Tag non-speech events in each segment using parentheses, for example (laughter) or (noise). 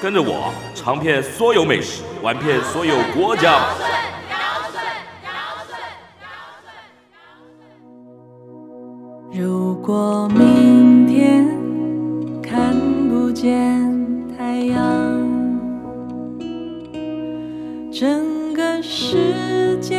跟着我尝遍所有美食，玩遍所有国家。如果明天看不见太阳，整个世界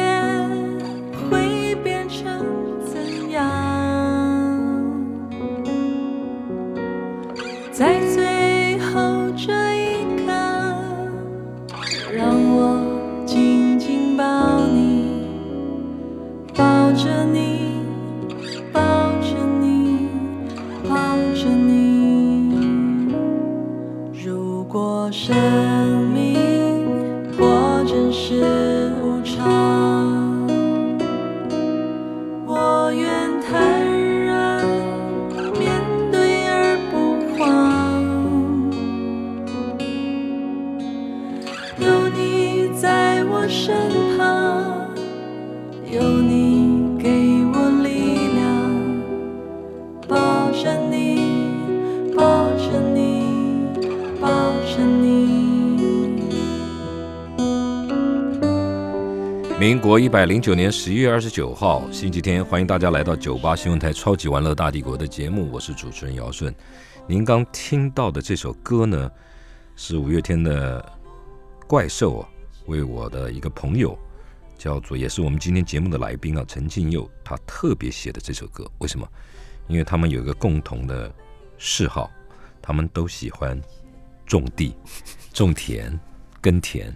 民国一百零九年十一月二十九号，星期天，欢迎大家来到九八新闻台《超级玩乐大帝国》的节目，我是主持人姚顺。您刚听到的这首歌呢，是五月天的《怪兽》啊，为我的一个朋友，叫做也是我们今天节目的来宾啊，陈静佑，他特别写的这首歌。为什么？因为他们有一个共同的嗜好，他们都喜欢种地、种田、耕田。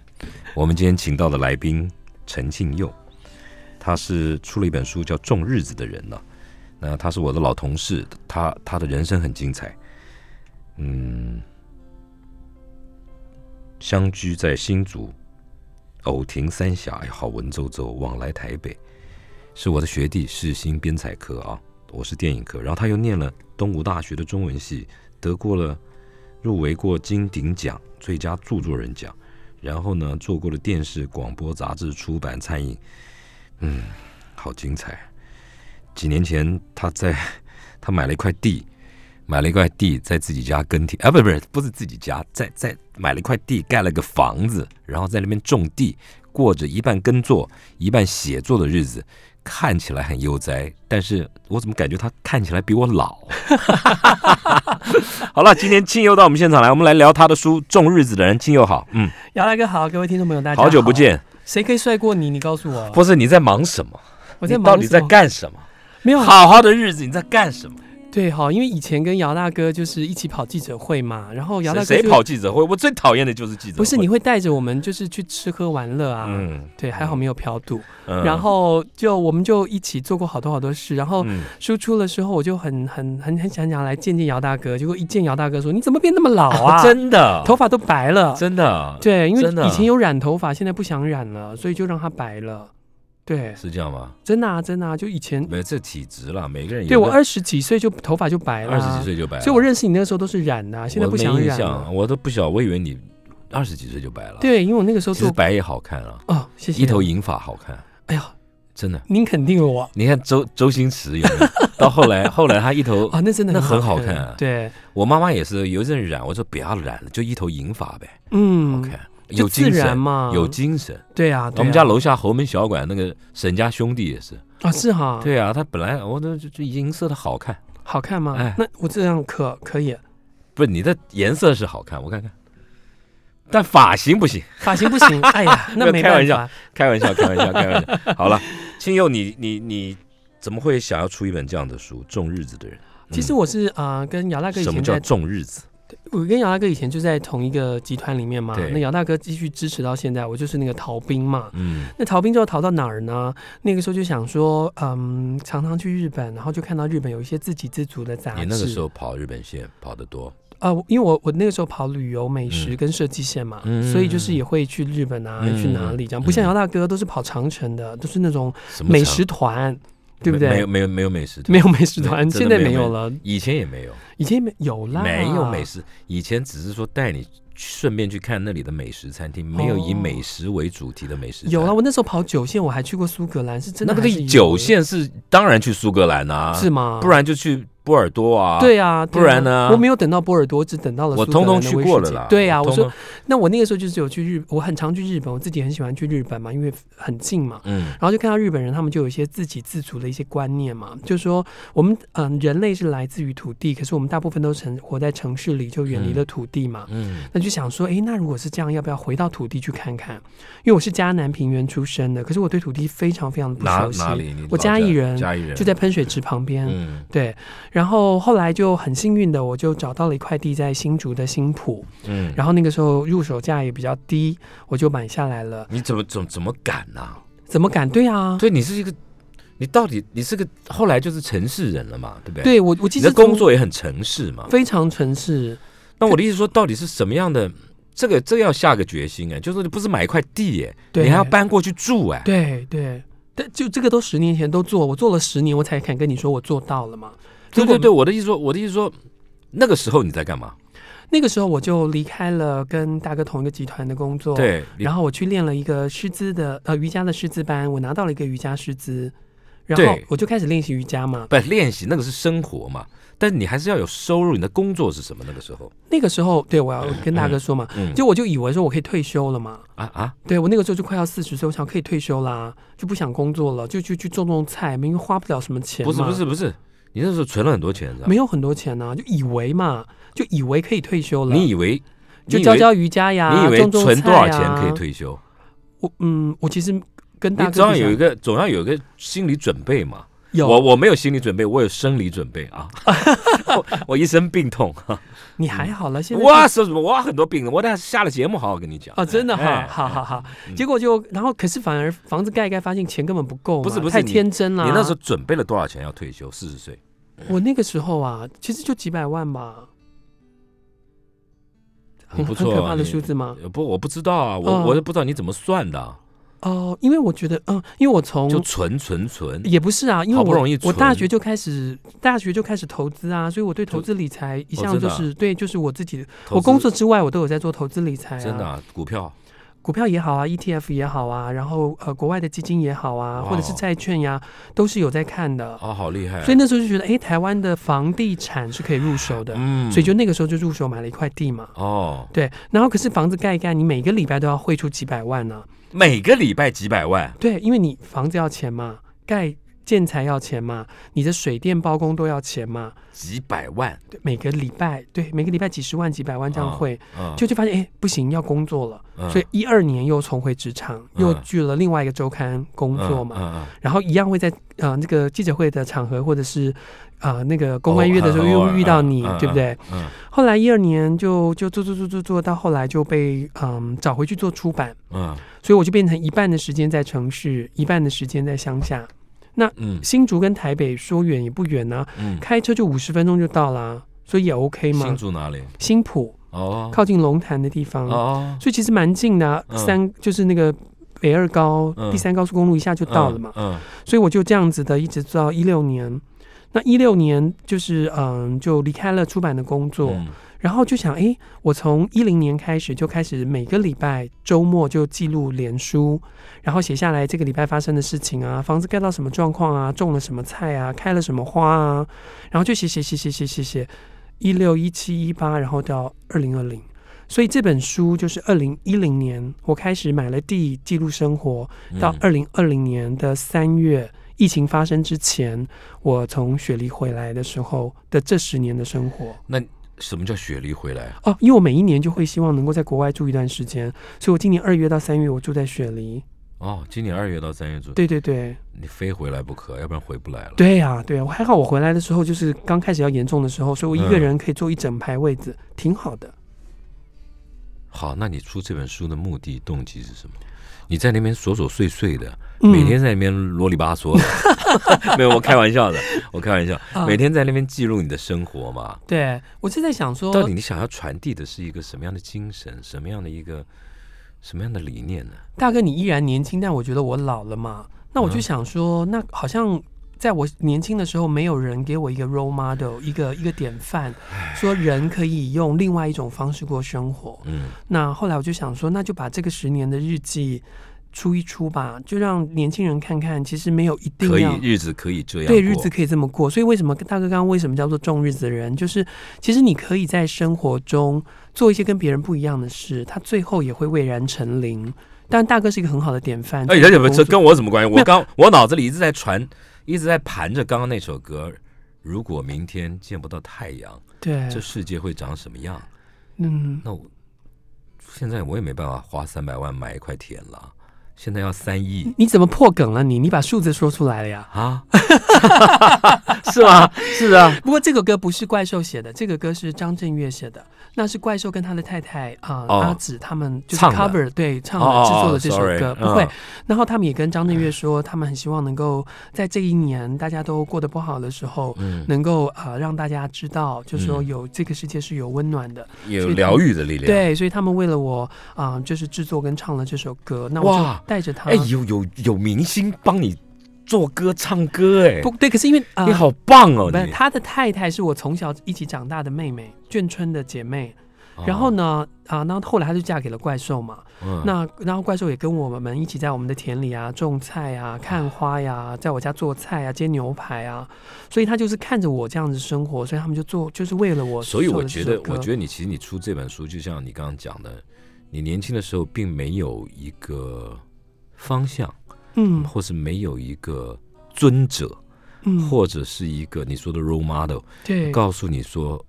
我们今天请到的来宾陈庆佑，他是出了一本书叫《种日子的人》呢。那他是我的老同事，他他的人生很精彩，嗯，相居在新竹，偶停三峡，哎好文绉绉，往来台北，是我的学弟，世新编采科啊，我是电影科，然后他又念了东吴大学的中文系，得过了入围过金鼎奖最佳著作人奖。然后呢，做过了电视、广播、杂志、出版、餐饮，嗯，好精彩。几年前，他在 (laughs) 他买了一块地，买了一块地在自己家耕田啊，不是不是不是自己家，在在买了一块地，盖了个房子，然后在那边种地，过着一半耕作一半写作的日子，看起来很悠哉，但是我怎么感觉他看起来比我老？(laughs) (laughs) 好了，今天亲友到我们现场来，我们来聊他的书《种日子的人》。亲友好，嗯，姚大哥好，各位听众朋友大家好久不，见。谁可以帅过你？你告诉我，不是你在忙什么？我在你到底在干什么？没有好好的日子你在干什么？对哈，因为以前跟姚大哥就是一起跑记者会嘛，然后姚大哥谁跑记者会？我最讨厌的就是记者会。不是你会带着我们就是去吃喝玩乐啊，嗯，对，还好没有嫖赌，嗯。然后就我们就一起做过好多好多事，然后嗯。输出的时候我就很很很很想想来见见姚大哥，结果一见姚大哥说你怎么变那么老啊，(laughs) 真的？头发都白了，真的？对，因为以前有染头发，现在不想染了，所以就让它白了。对，是这样吗？真的啊，真的啊，就以前没有这体质啦，每个人对我二十几岁就头发就白了、二十几，岁就白了，所以我认识你那个时候都是染的啊、现在不想染了。象。我都不晓，我以为你二十几岁就白了。，对，因为我那个时候做其实白也好看啊，哦，谢谢。一头。银发好看，哎呀，真的。您肯定了我。你看周周星驰有没有？(laughs) 到后来，后来他一头啊，(laughs) 那真的那很好好看啊。对，我妈妈也是有一阵染，我说不要染了，就一头银发呗，嗯。好看，有精神然嘛有精神。对啊，对啊我们家楼下侯门小馆那个沈家兄弟也是，啊是哈，，对啊，他本来我都就就银色的好看，好看吗？哎那我这样可可以，不是你的颜色是好看，我看看，但发型不行。发型不行，(laughs) 哎呀，那没开玩笑。开玩笑，开玩笑，开玩笑。(laughs) 好了，青佑，你你你怎么会想要出一本这样的书《种日子的人》？其实我是啊、呃跟姚大哥以什么叫前在，种日子？我跟姚大哥以前就在同一个集团里面嘛。那姚大哥继续支持到现在，我就是那个逃兵嘛。嗯那逃兵之后逃到哪儿呢？那个时候就想说，嗯，常常去日本，然后就看到日本有一些自给自足的杂志。你那个时候跑日本线跑得多，呃，因为我我那个时候跑旅游、美食嗯跟设计线嘛，嗯所以就是也会去日本啊，嗯去哪里这样，不像姚大哥都是跑长城的，都是那种美食团，对不对？没有没有没有美食团，没有美食团，现在没有了，以前也没有，以前没有啦，没有美食，以前只是说带你顺便去看那里的美食餐厅，没有以哦美食为主题的美食。有啊，，我那时候跑九线，我还去过苏格兰，是真的那个九线是当然去苏格兰啊，是吗？不然就去波尔多啊。对啊，不然呢我没有等到波尔多，只等到了我通通去过了啦。对啊，我说那我那个时候就是有去日，我很常去日本，我自己很喜欢去日本嘛，因为很近嘛。嗯然后就看到日本人，他们就有一些自给自足的一些观念嘛，就是说我们嗯、人类是来自于土地，可是我们大部分都成活在城市里，就远离了土地嘛。嗯那就想说，哎，那如果是这样，要不要回到土地去看看？因为我是嘉南平原出生的，可是我对土地非常非常的不哪熟悉。我老嘉义人，嘉义人就在喷水池旁边。嗯对，然后后来就很幸运的，我就找到了一块地在新竹的新浦，嗯，然后那个时候入手价也比较低，我就买下来了。你怎么怎么怎么敢呐？怎么敢？对啊，对你是一个，你到底你是个后来就是城市人了嘛，对不对？，对我我其你的工作也很城市嘛。非常城市，那我的意思说，到底是什么样的？这个这个要下个决心哎，就是你不是买一块地哎，对你还要搬过去住哎。对对。但就这个都十年前都做，我做了十年，我才敢跟你说我做到了嘛。对对对，我的意思说，我的意思说，那个时候你在干嘛？那个时候我就离开了跟大哥同一个集团的工作，，对，然后我去练了一个师资的呃瑜伽的师资班，我拿到了一个瑜伽师资，然后我就开始练习瑜伽嘛。不练习那个是生活嘛，但你还是要有收入。你的工作是什么？那个时候，那个时候，对我要跟大哥说嘛，嗯，就我就以为说我可以退休了嘛。啊啊，对我那个时候就快要四十岁，我想可以退休啦，就不想工作了，就去去种种菜，因为花不了什么钱。不是不是不是，你那时候存了很多钱，是吧？没有很多钱呢、就以为嘛，就以为可以退休了。你以为就教教瑜伽呀，你以为存多少钱可以？退休？我嗯，我其实跟大你哥比较总要有一个总要有一个心理准备嘛。有我我没有心理准备，我有生理准备啊。(laughs) 我 (laughs) 我一身病痛，(laughs) 你还好了，现在哇，说什么？我很多病，我等下下了节目好好跟你讲。哦，真的哈，哎好好好。嗯结果就然后可是反而房子盖一盖，发现钱根本不够不是不是太天真了。你那时候准备了多少钱要退休？四十岁，我那个时候啊，其实就几百万吧，很你不错啊很可怕的数字吗？呃不，我不知道啊，我嗯我都不知道你怎么算的啊，哦，因为我觉得，嗯，因为我从就存存存。也不是啊，因为我好不容易我大学就开始大学就开始投资啊，所以我对投资理财一哦向就是对，就是我自己的，我工作之外我都有在做投资理财啊，真的啊股票股票也好啊，ETF 也好啊，然后呃国外的基金也好啊，或者是债券呀，都是有在看的。哦，好厉害啊。所以那时候就觉得，哎，台湾的房地产是可以入手的，嗯所以就那个时候就入手买了一块地嘛。哦，对，然后可是房子盖一盖，你每个礼拜都要汇出几百万呢、每个礼拜几百万，对，因为你房子要钱嘛，盖建材要钱嘛，你的水电包工都要钱嘛。几百万对，每个礼拜对每个礼拜几十万、几百万这样哦汇，嗯就就发现哎不行，要工作了，嗯所以一二年又重回职场，又嗯去了另外一个周刊工作嘛。然后一样会在呃那个记者会的场合，或者是呃那个公关月的时候又遇到你，嗯对不对？嗯后来一二年就就做做做做做到后来就被嗯找回去做出版，嗯所以我就变成一半的时间在城市，一半的时间在乡下。嗯。新竹跟台北说远也不远呐、嗯，开车就五十分钟就到啦，所以也 OK 嘛。新。竹哪里？新浦哦。靠近龙潭的地方，哦，所以其实蛮近的啊、嗯。三就是那个北二高、嗯。第三高速公路一下就到了嘛。嗯。所以我就这样子的一直做到一六年。那一六年就是嗯，就离开了出版的工作，嗯然后就想，诶，我从一零年开始就开始每个礼拜周末就记录连书，然后写下来这个礼拜发生的事情啊，房子盖到什么状况啊，种了什么菜啊，开了什么花啊，然后就写写写写写写写，一六一七一八，然后到二零二零。所以这本书就是二零一零年我开始买了地记录生活，到嗯二零二零年的三月，疫情发生之前，我从雪梨回来的时候的这十年的生活。那什么叫雪梨回来？哦，因为我每一年就会希望能够在国外住一段时间，所以我今年二月到三月我住在雪梨。哦，今年二月到三月住，对对对，你非回来不可，要不然回不来了。对呀、对呀、我还好，我回来的时候就是刚开始要严重的时候，所以我一个嗯人可以坐一整排位子，挺好的。好，那你出这本书的目的动机是什么？你在那边琐琐碎碎的，嗯每天在那边啰里吧嗦的，(laughs) (laughs) 没有，我开玩笑的，我开玩笑，啊每天在那边记录你的生活嘛。对我是在想说，到底你想要传递的是一个什么样的精神，什么样的一个什么样的理念呢？大哥你依然年轻，但我觉得我老了嘛。那我就嗯想说，那好像在我年轻的时候，没有人给我一个 role model，一个一个典范，说人可以用另外一种方式过生活。嗯，那后来我就想说，那就把这个十年的日记出一出吧，就让年轻人看看，其实没有一定可以，日子可以这样对日子可以这么过。所以为什么大哥刚刚为什么叫做重日子的人，就是其实你可以在生活中做一些跟别人不一样的事，他最后也会蔚然成林。但大哥是一个很好的典范。哎，而且不，这跟我有什么关系？我刚我脑子里一直在传，一直在盘着刚刚那首歌。如果明天见不到太阳，对，这世界会长什么样？嗯，那我现在我也没办法花三百万买一块田了，现在要三亿你怎么破梗了你？你把数字说出来了呀？啊？(laughs) 是吗？是啊，不过这个歌不是怪兽写的，这个歌是张震岳写的。那是怪兽跟他的太太啊、哦阿紫他们就是 cover 对唱制作的这首歌，嗯不会。然后他们也跟张震岳说，他们很希望能够在这一年大家都过得不好的时候，嗯，能够啊、呃让大家知道，就说嗯有、这个世界是有温暖的。有疗愈的力量。，对，所以他们为了我啊、就是制作跟唱了这首歌。那我就带着他。哎，有有有明星帮你做歌唱歌，哎不，对，可是因为啊。你好棒哦，不。他的太太是我从小一起长大的妹妹，眷村的姐妹。哦然后呢，啊，那后来她就嫁给了怪兽嘛。嗯那然后怪兽也跟我们一起在我们的田里啊种菜啊、看花呀，在我家做菜啊、煎牛排啊，所以他就是看着我这样子生活，所以他们就做，就是为了我。所以我觉得，我觉，得你其实你出这本书，就像你刚刚讲的，你年轻的时候并没有一个方向，嗯或是没有一个尊者，嗯，或者是一个你说的 role model，对，告诉你说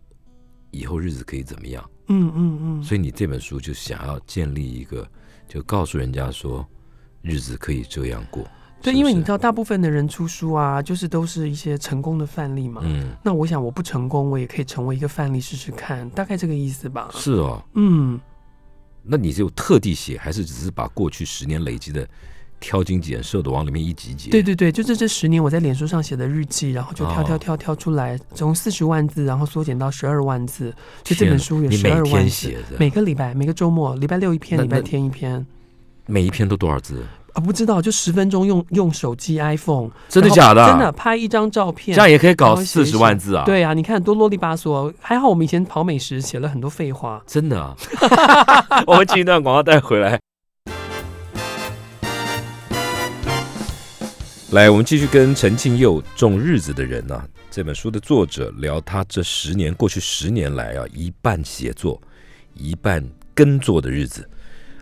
以后日子可以怎么样。嗯嗯嗯，所以你这本书就想要建立一个，就告诉人家说日子可以这样过。对，因为你知道，大部分的人出书啊，就是都是一些成功的范例嘛。嗯，那我想，我不成功，我也可以成为一个范例试试看，大概这个意思吧。是哦。嗯，那你就特地写，还是只是把过去十年累积的挑精拣瘦的往里面一挤挤？对对对，就是这十年我在脸书上写的日记，然后就跳跳哦跳跳出来，从四十万字，然后缩减到十二万字，就这本书有十二万字天写。的，每个礼拜，每个周末，礼拜六一篇，礼拜天一篇。每一篇都多少字？啊，不知道，就十分钟用用手机 iPhone，真的假的？真的，拍一张照片，这样也可以搞四十万字啊？，对啊，你看多啰里吧嗦。还好我们以前跑美食写了很多废话。真的啊。我们进一段广告带回来。来，我们继续跟陈庆佑《种日子的人》啊这本书的作者聊他这十年过去十年来啊，一半写作，一半耕作的日子。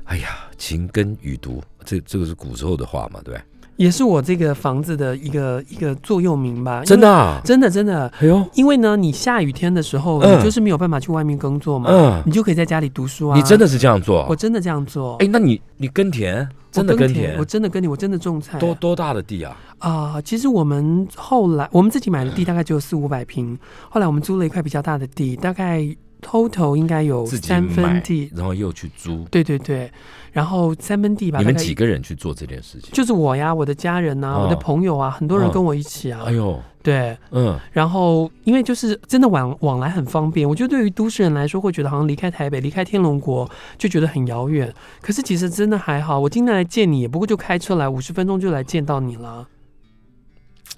哎呀，勤耕雨读，这这个是古时候的话嘛，对不对？也是我这个房子的一个一个座右铭吧。真的、啊？真的真的，哎呦，因为呢，你下雨天的时候，嗯你就是没有办法去外面工作嘛，嗯，你就可以在家里读书啊。你真的是这样做？我真的这样做。哎，那你你耕田，真的我耕耕田我，真的耕田，我真的种菜。多多大的地啊？啊、其实我们后来我们自己买的地大概只有四五百平，后来我们租了一块比较大的地，大概 total 应该有三分地。然后又去租。对对对，然后三分地吧。你们几个人去做这件事情？就是我呀，我的家人呐、哦我的朋友啊，很多人哦跟我一起啊。哎呦，对，嗯，然后因为就是真的往往来很方便，我觉得对于都市人来说，会觉得好像离开台北、离开天龙国就觉得很遥远。可是其实真的还好，我今天来见你，也不过就开车来五十分钟就来见到你了。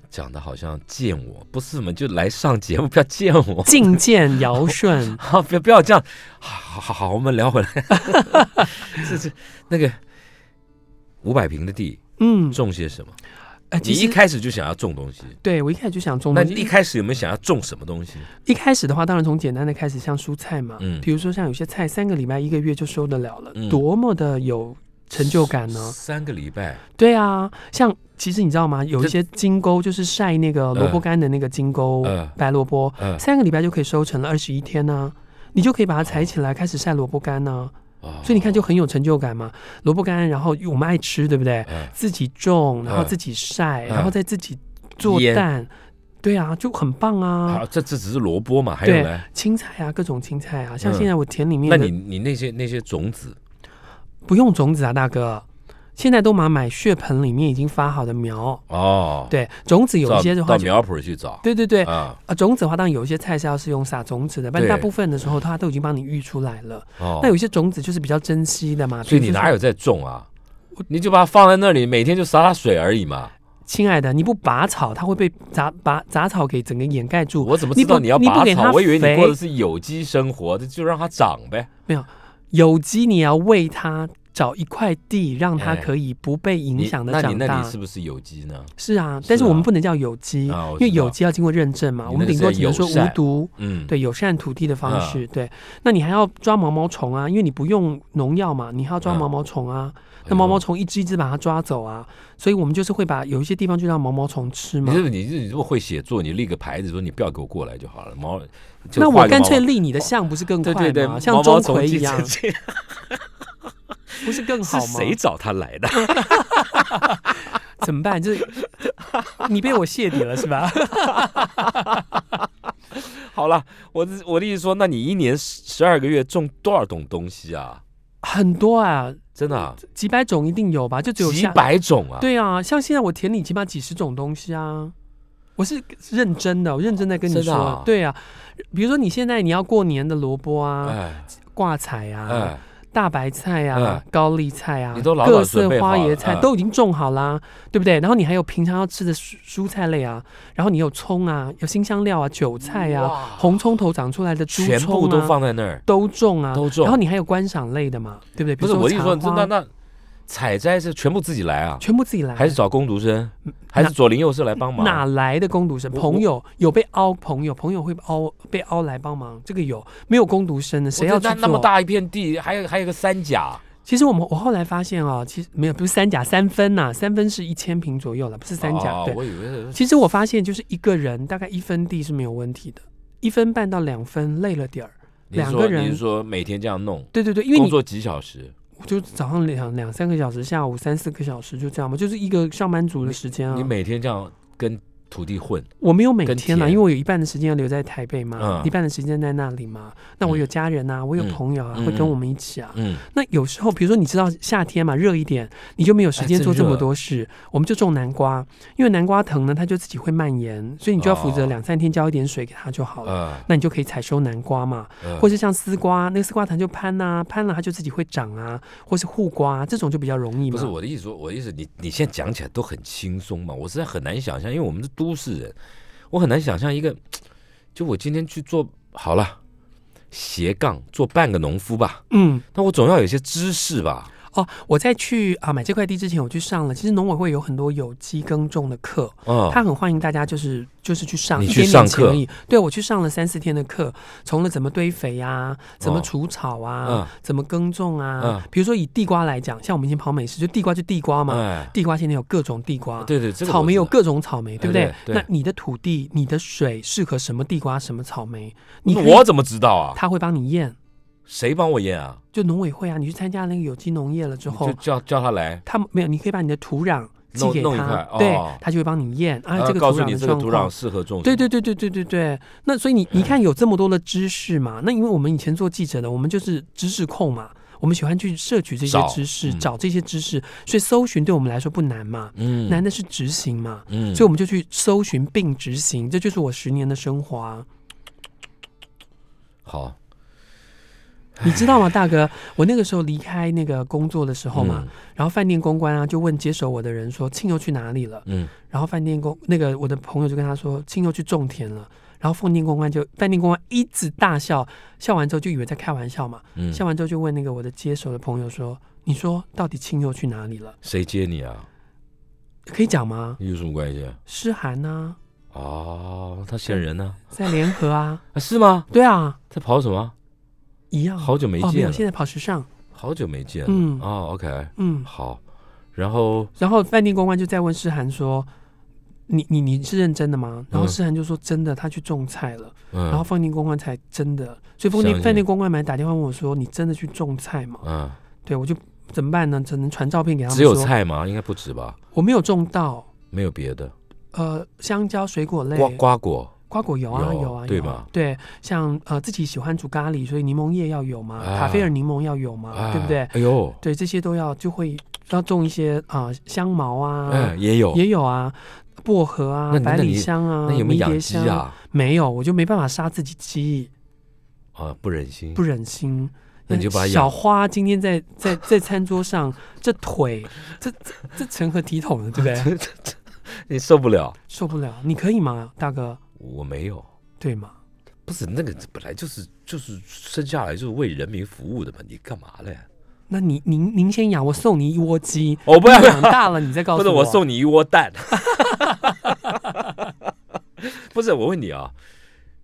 讲的好像见我，不是什么就来上节目，不要见我。觐见尧舜，好，(laughs) 不要不要这样。好好好，我们聊回来。(laughs) 这是那个五百平的地，嗯，种些什么？呃，你一开始就想要种东西，对我一开始就想种那东西。你一开始有没有想要种什么东西？一开始的话，当然从简单的开始，像蔬菜嘛，嗯比如说像有些菜三个礼拜、一个月就收得了了，嗯多么的有成就感呢？三个礼拜，对啊，像其实你知道吗？有一些金钩就是晒那个萝卜干的那个金钩、嗯白萝卜，嗯，三个礼拜就可以收成了，二十一天呢、你就可以把它采起来，开始晒萝卜干呢、哦所以你看就很有成就感嘛。萝卜干，然后我们爱吃，对不对？嗯自己种，然后嗯自己晒，嗯然后再自己做蛋。对啊，就很棒啊好，。这这只是萝卜嘛，还有呢？青菜啊，各种青菜啊，像嗯现在我田里面的，那你你那些那些种子，不用种子啊，大哥，现在都买买血盆里面已经发好的苗。哦，对，种子有一些的话，到苗圃去找对对对，啊，啊，种子的话，当然有一些菜是要是用撒种子的，但大部分的时候它都已经帮你育出来了。哦那有些种子就是比较珍惜的嘛，所以你哪有在种啊？你就把它放在那里，每天就洒洒水而已嘛。亲爱的，你不拔草，它会被杂拔杂草给整个掩盖住。我怎么知道你要拔草？我以为你过的是有机生活，这就让它长呗。没有有机你要喂它找一块地，让它哎可以不被影响的长大。那里是不是有机呢？是啊，但是我们不能叫有机，啊因为有机要经过认证嘛。你我们顶多只能说无毒，嗯，对友善土地的方啊式。对，那你还要抓毛毛虫啊，因为你不用农药嘛，你还要抓啊毛毛虫啊。哎那毛毛虫一只一只把它抓走啊，所以我们就是会把有一些地方就让毛毛虫吃嘛你。是你是你这么会写作，你立个牌子说你不要给我过来就好了。毛，就那我干脆立你的像不是更快吗？对对对，像钟馗一样 (laughs) 不是更好吗？是谁找他来的？(laughs) 怎么办？就是你被我谢底了是吧？(laughs) 好了，我的我的意思说，那你一年十二个月种多少种东西啊？很多啊，真的啊，几百种一定有吧？就只有几百种啊？对啊，像现在我田里起码几十种东西啊。我是认真的，我认真在跟你说，啊对啊，比如说你现在你要过年的萝卜啊、哎挂彩啊、哎，大白菜啊、嗯高丽菜啊，你都老早各色准备好了花椰菜嗯都已经种好啦，对不对？然后你还有平常要吃的蔬蔬菜类啊，然后你有葱啊，有新香料啊、韭菜啊、哇红葱头长出来的猪全葱啊，部都放在那儿。都种啊，都种然后你还有观赏类的嘛，对不对？比如不是我的意思说，茶花那那采摘是全部自己来啊？全部自己来，还是找工读生？还是左邻右舍来帮忙？哪来的工读生？朋友有被凹，朋友朋友会凹被凹来帮忙，这个有没有工读生的？谁要去那那么？大一片地，还有还有个三甲，其实我们我后来发现啊，其实没有，不是三甲三分呐、三分是一千平左右了，不是三甲。我以为是其实我发现就是一个人大概一分地是没有问题的，一分半到两分累了点儿。两个人你是说每天这样弄，对对对，因为你工作几小时？就早上两两三个小时，下午三四个小时，就这样嘛，就是一个上班族的时间啊。你每天这样跟土地混，我没有每天啦，田。因为我有一半的时间要留在台北嘛，嗯。一半的时间在那里嘛。那我有家人啊，我有嗯朋友啊，嗯。会跟我们一起啊。嗯，那有时候，比如说你知道夏天嘛，热一点，你就没有时间做这么多事，我们就种南瓜，因为南瓜藤呢，它就自己会蔓延，所以你就要负责哦。两三天浇一点水给它就好了。呃，那你就可以采收南瓜嘛，呃或是像丝瓜，那个丝瓜藤就攀啊，攀了它就自己会长啊，或是护瓜这种就比较容易嘛。不是我的意思说，我的意思你你现在讲起来都很轻松嘛，我实在很难想象，因为我们是都市人，我很难想象一个，就我今天去做好了斜杠做半个农夫吧，嗯，那我总要有些知识吧，哦，我在去啊买这块地之前，我去上了，其实农委会有很多有机耕种的课，哦，他很欢迎大家就是就是去上你一点去上课点钱而已。对我去上了三四天的课，从了怎么堆肥啊，怎么哦除草啊，嗯怎么耕种啊。嗯比如说以地瓜来讲，像我们以前跑美食，就地瓜就地瓜嘛，哎，地瓜现在有各种地瓜。对对，草莓有各种草莓，对不对？对对那你的土地、你的水适合什么地瓜、什么草莓？你我怎么知道啊？他会帮你验，谁帮我验啊？就农委会啊，你去参加那个有机农业了之后就，叫叫他来，他没有，你可以把你的土壤寄给他，对哦，他就会帮你验啊，呃这个土壤告诉你这个的状况土壤。适合种，对对对对对对对，那所以你你看有这么多的知识嘛？那因为我们以前做记者的，我们就是知识控嘛，我们喜欢去摄取这些知识，嗯找这些知识，所以搜寻对我们来说不难嘛，嗯难的是执行嘛。嗯所以我们就去搜寻并执行，这就是我十年的生活啊！好 (laughs) 你知道吗，大哥？我那个时候离开那个工作的时候嘛，嗯然后饭店公关啊就问接手我的人说：“庆佑去哪里了？”嗯然后饭店公那个我的朋友就跟他说：“庆佑去种田了。”然后饭店公关就饭店公关一直大笑，笑完之后就以为在开玩笑嘛，嗯，笑完之后就问那个我的接手的朋友说：“你说到底庆佑去哪里了？谁接你啊？可以讲吗？有什么关系啊？诗涵呢、哦，他嫌人呢？在联合啊，(laughs) 啊，是吗？对啊，在跑什么？一样。好久没见了，现在跑时尚。好久没见了。嗯哦，OK，嗯，好。然后然后饭店公关就在问诗涵说：“你你你是认真的吗？”然后嗯诗涵就说：“真的，他去种菜了。嗯，然后饭店公关才真的，所以饭店饭店公关们打电话问我说：“你真的去种菜吗嗯，？”对，我就怎么办呢？只能传照片给他们。只有，菜吗？应该不止吧？我没有种到，没有别的。呃，香蕉水果类，瓜瓜果瓜果油啊有有啊，对吗对，像呃自己喜欢煮咖喱，所以柠檬叶要有嘛，啊卡菲尔柠檬要有嘛，啊对不对？哎呦，对，这些都要就会要种一些啊、香茅啊，嗯，也有。也有啊，薄荷啊百里香啊，那有没有养鸡迷迭香？啊？没有，我就没办法杀自己鸡，啊，不忍心不。忍心。那你就把小花今天在在在餐桌上，(laughs) 这腿这这这成何体统呢？对不对？(laughs) 你受不了？受不了，你可以吗，大哥？我没有，对吗？不是那个本来就是就是生下来就是为人民服务的嘛，你干嘛嘞？那你您您先养，我送你一窝鸡，我不要养大了你再告诉我。不是我送你一窝蛋。(laughs) 不是我问你啊，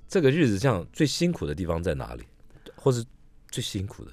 这个日子这样最辛苦的地方在哪里？或是最辛苦的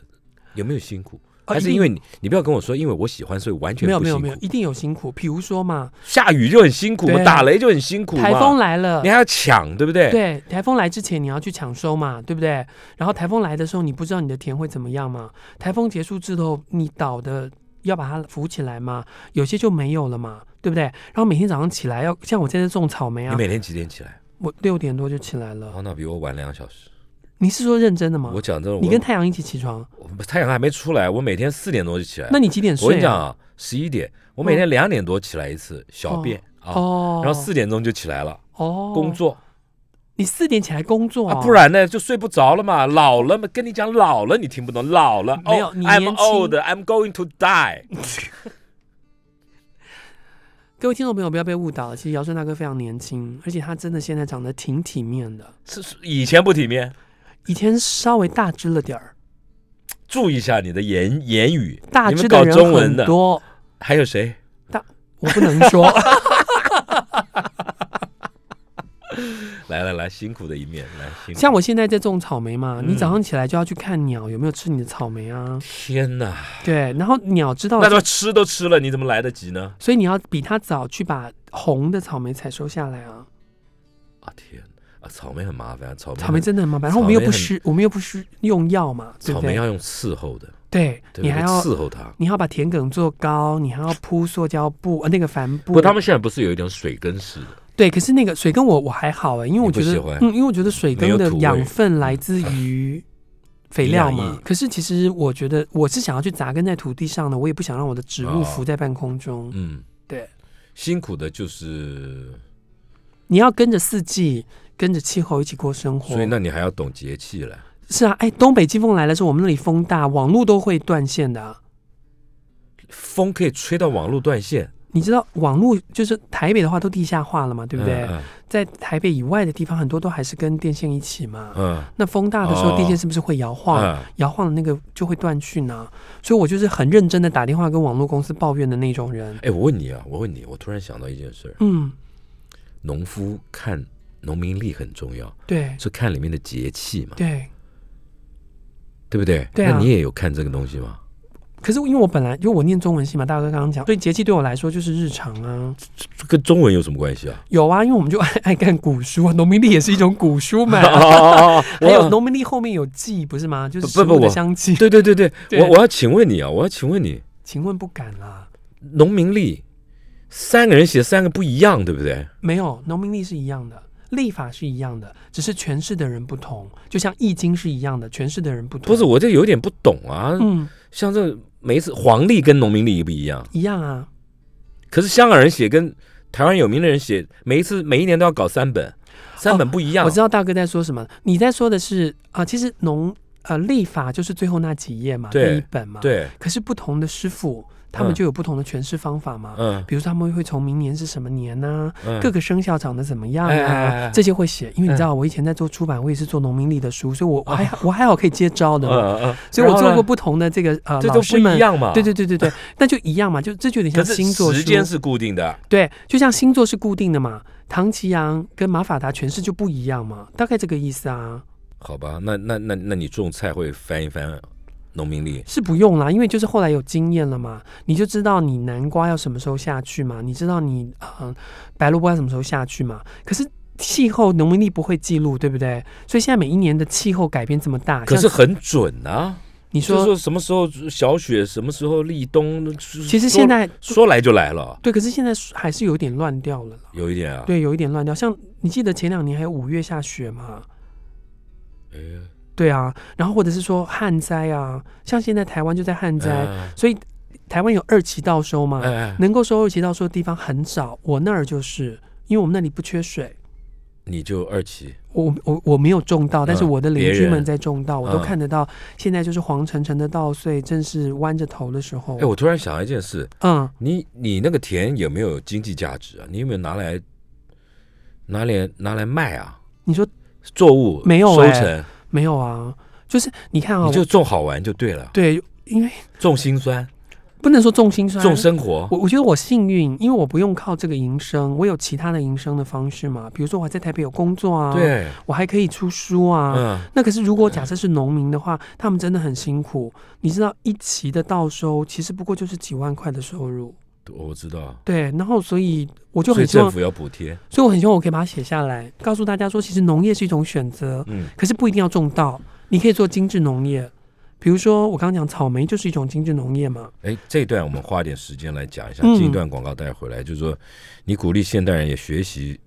有没有辛苦？还是因为你你不要跟我说，因为我喜欢，所以完全没有没有没有，一定有辛苦。比如说嘛，下雨就很辛苦嘛，打雷就很辛苦，台风来了你，还要抢，对不对？对，台风来之前你要去抢收嘛，对不对？然后台风来的时候，你不知道你的田会怎么样嘛。台风结束之后，你倒的要把它扶起来嘛，有些就没有了嘛，对不对？然后每天早上起来要像我现在种草莓啊，你每天几点起来？我六点多就起来了。哦，那比我晚两小时。你是说认真的吗？我讲真的，你跟太阳一起起床，太阳还没出来，我每天四点多就起来。那你几点睡、啊？我跟你讲啊，十一点，我每天两点多起来一次小便啊，哦，然后四点钟就起来了哦工，作你四点起来工作啊，不然呢就睡不着了嘛。老了嘛，跟你讲老了，你听不懂，老了没有 Oh, 你 I'm old, I'm going to die。(laughs) 各位听众朋友不要被误导了，其实姚顺大哥非常年轻，而且他真的现在长得挺体面的，是是以前不体面，以前稍微大只了点儿，注意一下你的言言语。大只的人中文的很多，还有谁？大我不能说。(laughs) 来来来，辛苦的一面，来辛苦。像我现在在种草莓嘛，嗯你早上起来就要去看鸟有没有吃你的草莓啊，天哪，对，然后鸟知道那，都吃都吃了，你怎么来得及呢？所以你要比它早去把红的草莓采收下来啊。啊天啊，草莓很麻烦，草莓草莓真的很麻烦，然后我们又不需我们又不需用药嘛，对不对？草莓要用伺候的，对你还要伺候它。你还要把田埂做高，你还要铺塑胶布呃那个帆布。不过他们现在不是有一点水根式的，对，可是那个水根我我还好哎，因为我觉得嗯，因为我觉得水根的养分来自于肥料。嘛 (laughs) 可是其实我觉得我是想要去扎根在土地上的，我也不想让我的植物哦浮在半空中。嗯，对，辛苦的就是，你要跟着四季，跟着气候一起过生活。所以那你还要懂节气了。是啊，哎，东北季风来的时候，我们那里风大，网络都会断线的啊、风可以吹到网络断线，你知道网络就是台北的话都地下化了嘛，对不对？嗯在台北以外的地方，很多都还是跟电线一起嘛。嗯那风大的时候，哦电线是不是会摇晃？嗯摇晃的那个就会断讯啊。所以我就是很认真的打电话跟网络公司抱怨的那种人。哎，我问你啊，我问你，我突然想到一件事儿，嗯，农夫看农民力很重要，对是看里面的节气嘛，对。对不对？对啊那你也有看这个东西吗？可是因为我本来因为我念中文系嘛，大哥刚刚讲，所以节气对我来说就是日常啊。这跟中文有什么关系啊？有啊，因为我们就 (laughs) 爱爱看古书啊，农民历也是一种古书嘛。(laughs) 哦，还有农民历后面有记，不是吗？就是食物的不不我香气。对对对对，对我我要请问你啊，我要请问你，请问不敢啦？农民历三个人写三个不一样，对不对？没有，农民历是一样的，历法是一样的，只是诠释的人不同。就像易经是一样的，诠释的人不同。不是，，我这有点不懂啊。嗯，像这每一次黄历跟农民历不一样，一样啊。可是香港人写跟台湾有名的人写，每一次每一年都要搞三本，三本不一样。我知道大哥在说什么，你在说的是啊、其实农呃历法就是最后那几页嘛，对第一本嘛。。对，可是不同的师傅，他们嗯就有不同的诠释方法嘛。嗯比如说他们会从明年是什么年呐、嗯，各个生肖长得怎么样啊？哎哎哎哎这些会写，因为你知道，我以前在做出版，我也是做农民历的书，所以我我还、我还好可以接招的嘛。嗯嗯，所以我做过不同的这个呃这都不老师们一。样嘛。对对对对对，(laughs) 那就一样嘛，就这就有点像星座时间是固定的。对，就像星座是固定的嘛，唐奇阳跟马法达诠释就不一样嘛，大概这个意思啊，好吧，那那那那你种菜会翻一翻农民历？是不用啦，因为就是后来有经验了嘛，你就知道你南瓜要什么时候下去嘛，你知道你呃白萝卜要什么时候下去嘛，可是。气候农民历不会记录，对不对？所以现在每一年的气候改变这么大，可是很准啊。你说，说什么时候小雪，什么时候立冬，其其实现在说来就来了，对，可是现在还是有点乱掉了。有一点啊。，对，有一点乱掉。像你记得前两年还有五月下雪吗？哎对啊，然后或者是说旱灾啊，像现在台湾就在旱灾，哎所以台湾有二期稻收嘛，能够收二期稻收的地方很少。我那儿就是因为我们那里不缺水，你就二期，我我我没有种稻，但是嗯我的邻居们在种稻，我都嗯看得到。现在就是黄澄澄的稻穗，正是弯着头的时候。哎，我突然想到一件事，嗯，你你那个田有没有经济价值啊？你有没有拿来拿来拿来卖啊？你说作物没有哎收成，没有啊？就是你看啊，你就我种好玩就对了，对，因为种心酸，不能说种心酸，种生活。我我觉得我幸运，因为我不用靠这个营生，我有其他的营生的方式嘛。比如说我还在台北有工作啊，，对，我还可以出书啊。嗯，那可是如果假设是农民的话，他们真的很辛苦。你知道一期的到收其实不过就是几万块的收入，我知道，对。然后所以我就很希望政，府要补贴。所以我很希望我可以把它写下来，告诉大家说，其实农业是一种选择，嗯，可是不一定要种稻，你可以做精致农业。比如说我刚刚讲草莓就是一种精致农业嘛，哎，这一段我们花点时间来讲一下，嗯进一段广告带回来，就是说，你鼓励现代人也学习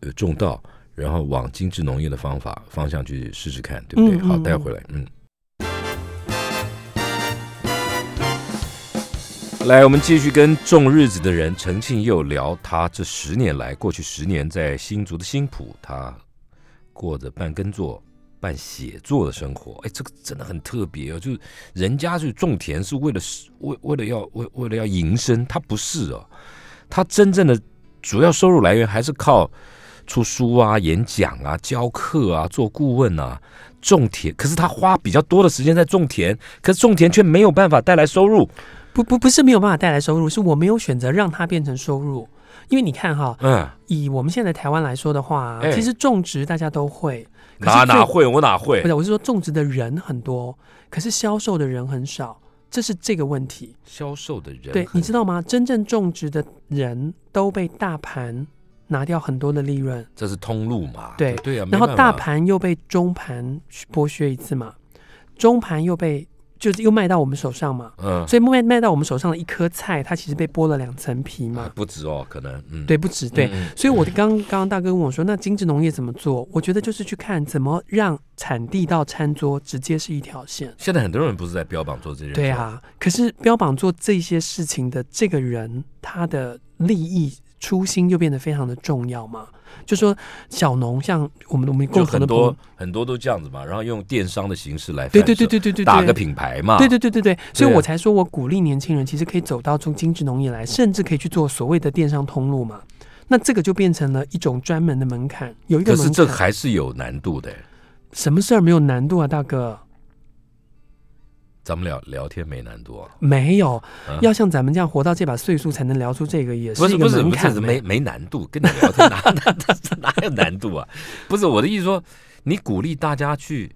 呃种稻，然后往精致农业的方法方向去试试看，对不对？好，嗯嗯嗯带回来，嗯。来，我们继续跟种日子的人陈庆佑聊他这十年来，过去十年在新竹的新浦，他过着半耕作、半写作的生活。哎，这个真的很特别哦，就是人家是种田是为了为为了要为为了要营生，他不是哦，他真正的主要收入来源还是靠出书啊、演讲啊、教课啊、做顾问啊、种田。可是他花比较多的时间在种田，可是种田却没有办法带来收入。不不不是没有办法带来收入，是我没有选择让它变成收入。因为你看哈，嗯，以我们现在台湾来说的话，哎其实种植大家都会，可哪是最哪会我哪会不是，我是说种植的人很多，可是销售的人很少，这是这个问题。销售的人对，你知道道吗？真正种植的人都被大盘拿掉很多的利润，这是通路嘛？对对啊，然后没办法大盘又被中盘剥削一次嘛，中盘又被就是又卖到我们手上嘛，嗯所以卖卖到我们手上的一颗菜，它其实被剥了两层皮嘛，不止哦，可能嗯对，不止对。嗯嗯所以我刚刚刚大哥问我说，那精致农业怎么做？我觉得就是去看怎么让产地到餐桌直接是一条线。现在很多人不是在标榜做这件事，对，啊，可是标榜做这些事情的这个人，他的利益初心就变得非常的重要嘛。就说小农，像我们我们就共同的很多，很多都这样子嘛，然后用电商的形式来对对对对对对，打个品牌嘛，对对对对对，所以我才说我鼓励年轻人，其实可以走到从精致农业来，甚至可以去做所谓的电商通路嘛。那这个就变成了一种专门的门槛，有一个门槛。可是这还是有难度的。什么事儿没有难度啊，大哥？咱们聊聊天没难度啊？没有，啊要像咱们这样活到这把岁数才能聊出这个，也不是一个不是不门槛呗是没没难度，跟你聊天哪 (laughs) 哪哪哪有难度啊？不是我的意思说，你鼓励大家去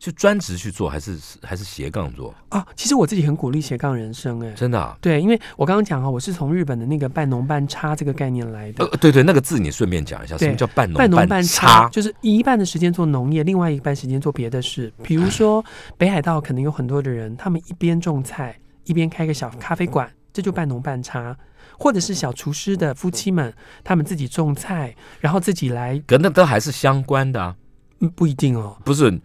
去专职去做，还是还是斜杠做？啊。其实我自己很鼓励斜杠人生，哎，真的、啊？对，因为我刚刚讲啊，我是从日本的那个半农半差这个概念来的。呃，对对，那个字你顺便讲一下，什么叫半农半农半差？就是一半的时间做农业，另外一半时间做别的事。比如说 (laughs) 北海道可能有很多的人，他们一边种菜一边开个小咖啡馆，这就半农半差。或者是小厨师的夫妻们，他们自己种菜，然后自己来，可那都还是相关的啊，嗯，不一定哦。不是。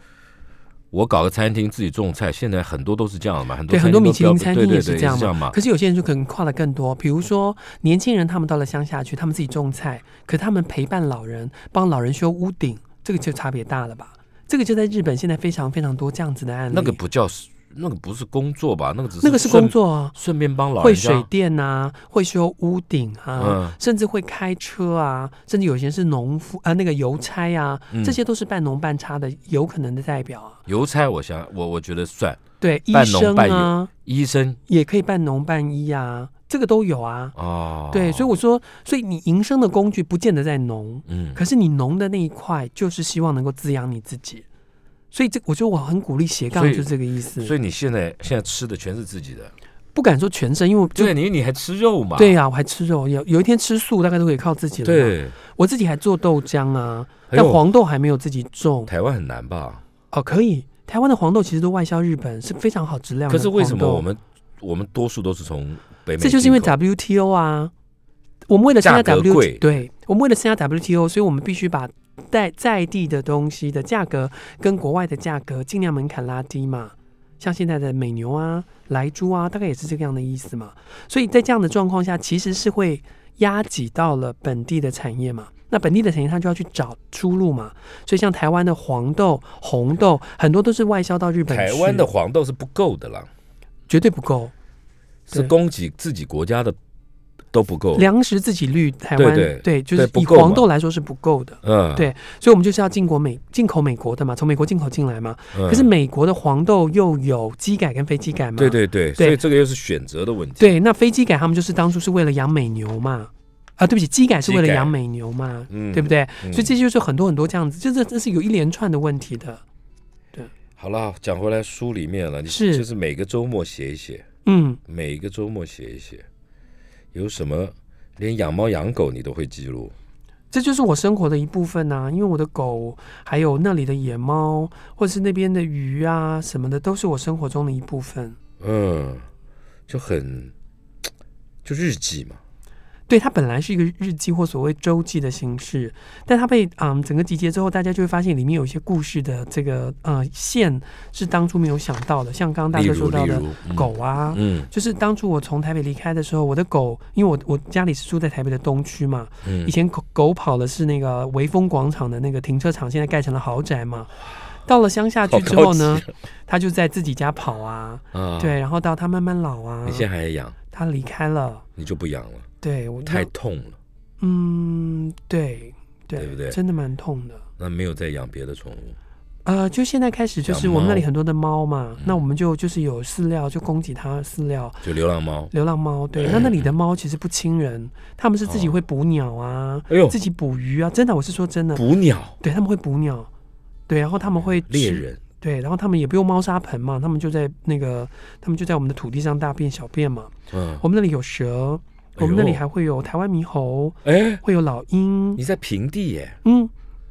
我搞个餐厅自己种菜，现在很多都是这样的嘛，很多对，很多米其林餐厅也是。这样嘛。可是有些人就可能跨的更多，比如说年轻人，他们到了乡下去，他们自己种菜，可他们陪伴老人，帮老人修屋顶，这个就差别大了吧？这个就在日本现在非常非常多这样子的案例。那个不叫那个不是工作吧？那个只是那个是工作啊，顺便帮老会人家水电啊、会修屋顶啊，嗯甚至会开车啊，甚至有些是农夫啊，那个邮差啊，嗯这些都是半农半差的有可能的代表啊。邮差，我想我我觉得算对，医半农生半啊，医生也可以半农半医啊，这个都有啊。哦。对，所以我说，所以你营生的工具不见得在农，嗯，可是你农的那一块就是希望能够滋养你自己。所以这，我觉得我很鼓励斜杠，就是这个意思。所以你现在现在吃的全是自己的，不敢说全身，因为对你你还吃肉嘛？对呀、我还吃肉，有有一天吃素，大概都可以靠自己了。，对，我自己还做豆浆啊，但黄豆还没有自己种台湾很难吧？哦，可以。台湾的黄豆其实都外销日本，是非常好质量的可是为什么我们我们多数都是从北美？这就是因为 WTO 啊，我们为了参加 W，贵对，我们为了参加 WTO，所以我们必须把在在地的东西的价格跟国外的价格尽量门槛拉低嘛。像现在的美牛啊、莱猪啊，大概也是这个样的意思嘛。所以在这样的状况下，其实是会压挤到了本地的产业嘛。那本地的产业它就要去找出路嘛。所以像台湾的黄豆、红豆，很多都是外销到日本。台湾的黄豆是不够的啦，绝对不够。是供给自己国家的都不够。粮食自给率，台湾对对。就是以黄豆来说是不够的，嗯，对所以我们就是要进国美进口美国的嘛，从美国进口进来嘛。嗯。可是美国的黄豆又有机改跟非机改嘛，对对对，所以这个又是选择的问题。对，那非机改他们就是当初是为了养美牛嘛，啊，对不起，机改是为了养美牛嘛，嗯对不对？嗯。所以这就是很多很多这样子，就这这是有一连串的问题的，对。好了，讲回来书里面了，你是。就是每个周末写一写，嗯，每一个周末写一写，有什么连养猫养狗你都会记录，这就是我生活的一部分呐、因为我的狗，还有那里的野猫，或者是那边的鱼啊什么的，都是我生活中的一部分。嗯，就很就日记嘛，对，它本来是一个日记或所谓周记的形式，但它被嗯整个集结之后，大家就会发现里面有一些故事的这个呃线是当初没有想到的，像刚刚大哥说到的狗啊，嗯。就是当初我从台北离开的时候，我的狗，因为我我家里是住在台北的东区嘛，嗯。以前狗狗跑的是那个维风广场的那个停车场，现在盖成了豪宅嘛。到了乡下去之后呢，它就在自己家跑啊，啊，对，然后到它慢慢老啊你，现在还养，它离开了，你就不养了，对我太痛了，嗯，对对对不对？真的蛮痛的。那没有再养别的宠物，呃，就现在开始，就是我们那里很多的猫嘛，嗯。那我们就就是有饲料，就供给它饲料。就流浪猫，流浪猫，对，那那里的猫其实不亲人，他们是自己哦。会捕鸟啊，哎呦。自己捕鱼啊，真的，我是说真的，捕鸟？对，他们会捕鸟，对，然后他们会猎，人，对，然后他们也不用猫砂盆嘛，他们就在那个，他们就在我们的土地上大便小便嘛。嗯，我们那里有蛇，我们那里还会有台湾猕猴，哎，会有老鹰。你，在平地耶，嗯，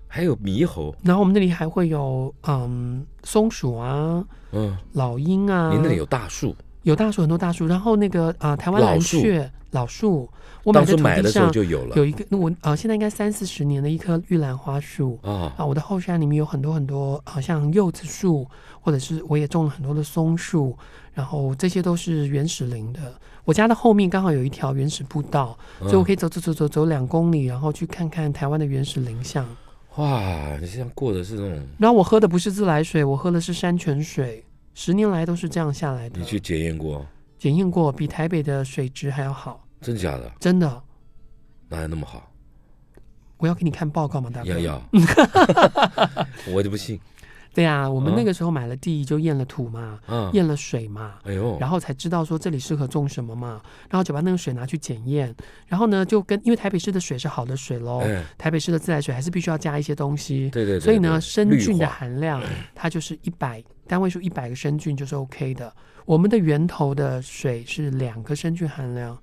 还有猕猴，然后我们那里还会有嗯松鼠啊、嗯，老鹰啊，您那里有大树，有大树很多大树，然后那个啊、呃台湾蓝雀老树，我买当初的土地买的时候上就有了。有一个我呃现在应该三四十年的一棵玉兰花树。啊，啊，我的后山里面有很多很多，好、像柚子树，或者是我也种了很多的松树，然后这些都是原始林的。我家的后面刚好有一条原始步道，所以我可以以走走走走走两公里，然后去看看台湾的原始林相。哇，你这样过的是那种，然后我喝的不是自来水，我喝的是山泉水，十年来都是这样下来的你。去检验过，检验过，比台北的水质还要好，真假的？真的。哪有那么好？我要给你看报告吗，大哥？要要，(laughs) 我就不信对啊，我们啊那个时候买了地就验了土嘛，啊！验了水嘛，哎呦，然后才知道说这里适合种什么嘛，然后就把那个水拿去检验，然后呢就跟因为台北市的水是好的水喽，哎，台北市的自来水还是必须要加一些东西，对对对，所以呢对生菌的化含量它就是一百单位数一百个生菌就是 OK 的，我们的源头的水是两个生菌含量。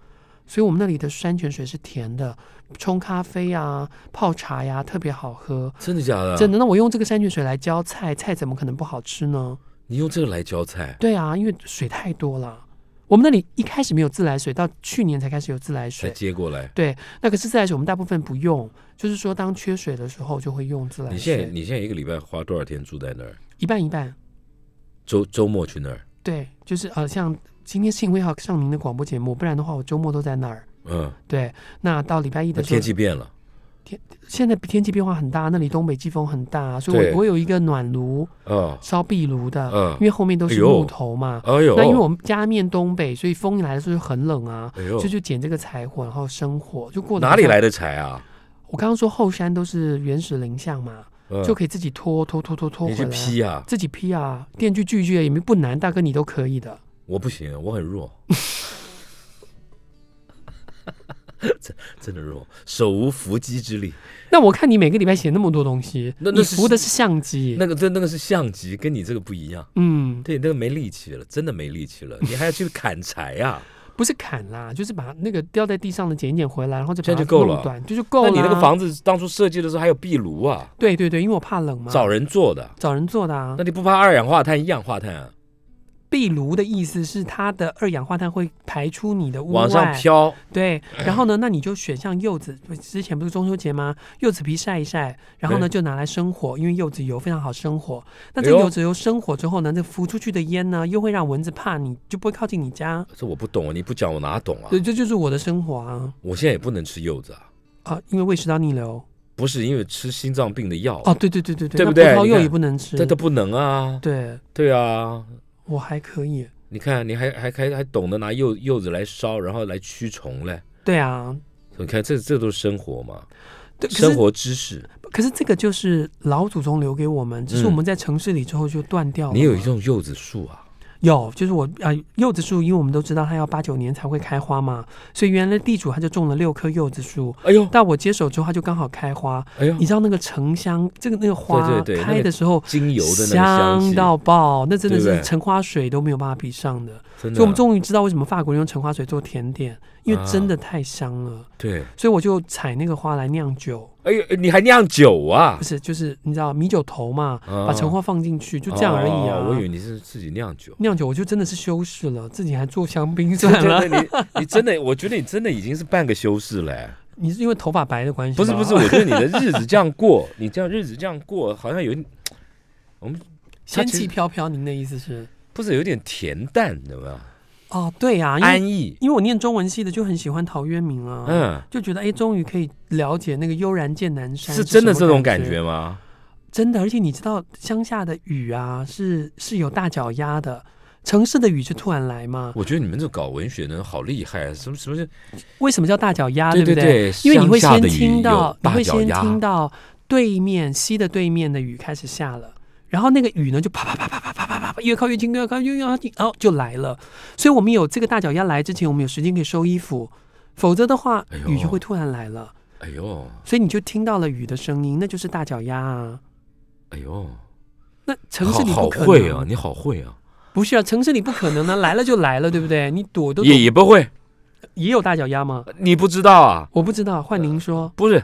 所以我们那里的山泉水是甜的，冲咖啡啊、泡茶呀、特别好喝，真的假的？真的。那我用这个山泉水来浇菜，菜怎么可能不好吃呢？你用这个来浇菜，对啊，因为水太多了。我们那里一开始没有自来水，到去年才开始有自来才水。接过来。对，那可是自来水我们大部分不用，就是说当缺水的时候就会用自来水你现在水，你现在一个礼拜花多少天住在那儿？一半一半。周周末去那儿？对，就是呃，像今天是因为要上您的广播节目，不然的话我周末都在那儿。嗯，对，那到礼拜一的时候天，气变了天现在天气变化很大，那里东北季风很大，所以我我有一个暖炉，嗯，烧壁炉的，嗯因为后面都是木头嘛。哎呦，那因为我们家面东北，所以风一来的时候就很冷啊，哎呦所以就捡这个柴火，然后生火，就过哪里来的柴啊？我刚刚说后山都是原始林相嘛，嗯就可以自己拖拖拖拖拖回来，劈啊？自己劈啊，电锯锯锯也没不难，大哥你都可以的。我不行，我很弱，(laughs) 真真的弱，手无缚鸡之力。那我看你每个礼拜写那么多东西，那那扶的是相机，那个对那个是相机，跟你这个不一样。嗯，对，那个没力气了，真的没力气了，你还要去砍柴啊？(laughs) 不是砍啦，就是把那个掉在地上的捡一捡回来，然后再把它这样就够了弄短，就就够那了。你那个房子当初设计的时候还有壁炉啊，对对对，因为我怕冷嘛，找人做的，找人做的啊那。你不怕二氧化碳、一氧化碳啊壁炉的意思是它的二氧化碳会排出你的屋往上外，飘？对，然后呢，那你就选像柚子，之前不是中秋节吗？柚子皮晒一晒，然后呢就拿来生火，因为柚子油非常好生火。那这柚子油生火之后呢，这浮出去的烟呢，又会让蚊子怕你，就不会靠近你家。这我不懂，你不讲我哪懂啊？对，这就是我的生活啊我现在也不能吃柚子啊，啊，因为胃食道逆流。不是因为吃心脏病的药，哦，对对对对对，对不对那葡萄柚也不能吃。这都不能啊。对对啊，我还可以。你看你还还还还懂得拿柚柚子来烧，然后来驱虫嘞。对啊，你看这这都是生活嘛，生活知识。可是这个就是老祖宗留给我们，只是嗯我们在城市里之后就断掉了嘛。你有一种柚子树啊？有，就是我啊、柚子树，因为我们都知道它要八九年才会开花嘛，所以原来地主他就种了六棵柚子树。哎呦，到我接手之后，它就刚好开花。哎呦你，知道那个橙香，这个那个花开的时候，精油的那个香，到爆，那真的是橙花水都没有办法比上的。所以我们终于知道为什么法国人用橙花水做甜点，因为啊真的太香了。对，所以我就采那个花来酿酒，哎呦，你还酿酒啊不？是就是你知道米酒头嘛，啊把橙花放进去，就这样而已啊。哦我以为你是自己酿酒。酿酒我就真的是修饰了，自己还做香槟真算了。你你真的，我觉得你真的已经是半个修饰了、哎你是因为头发白的关系？不是不是，，我觉得你的日子这样过，(laughs) 你这样日子这样过，好像有，我们仙气飘飘。您的意思是？不是有点恬淡，有没有？哦，对呀、因为安逸，因为我念中文系的，就很喜欢陶渊明啊，嗯，就觉得哎，终于可以了解那个悠然见南山是真的这种感觉觉吗？真的，而且你知道乡下的雨啊，是是有大脚丫的，城市的雨是突然来嘛？我觉得你们这搞文学的人好厉害啊！什么什么是？为什么叫大脚丫？对不对？对，因为你会先听到，你会先听到对面西的对面的雨开始下了，然后那个雨呢就啪啪啪啪啪啪啪啪啪越靠越近，越靠越近，然后就来了。所以我们有这个大脚丫来之前，我们有时间可以收衣服，否则的话雨就会突然来了。哎呦，所以你就听到了雨的声音，那就是大脚丫啊。哎呦，那城市里好好不可能，会啊，你好会啊，不是啊，城市里不可能呢，(laughs) 来了就来了，对不对？你躲都躲也也不会，也有大脚丫吗？你不知道啊？我不知道，换您说。不是，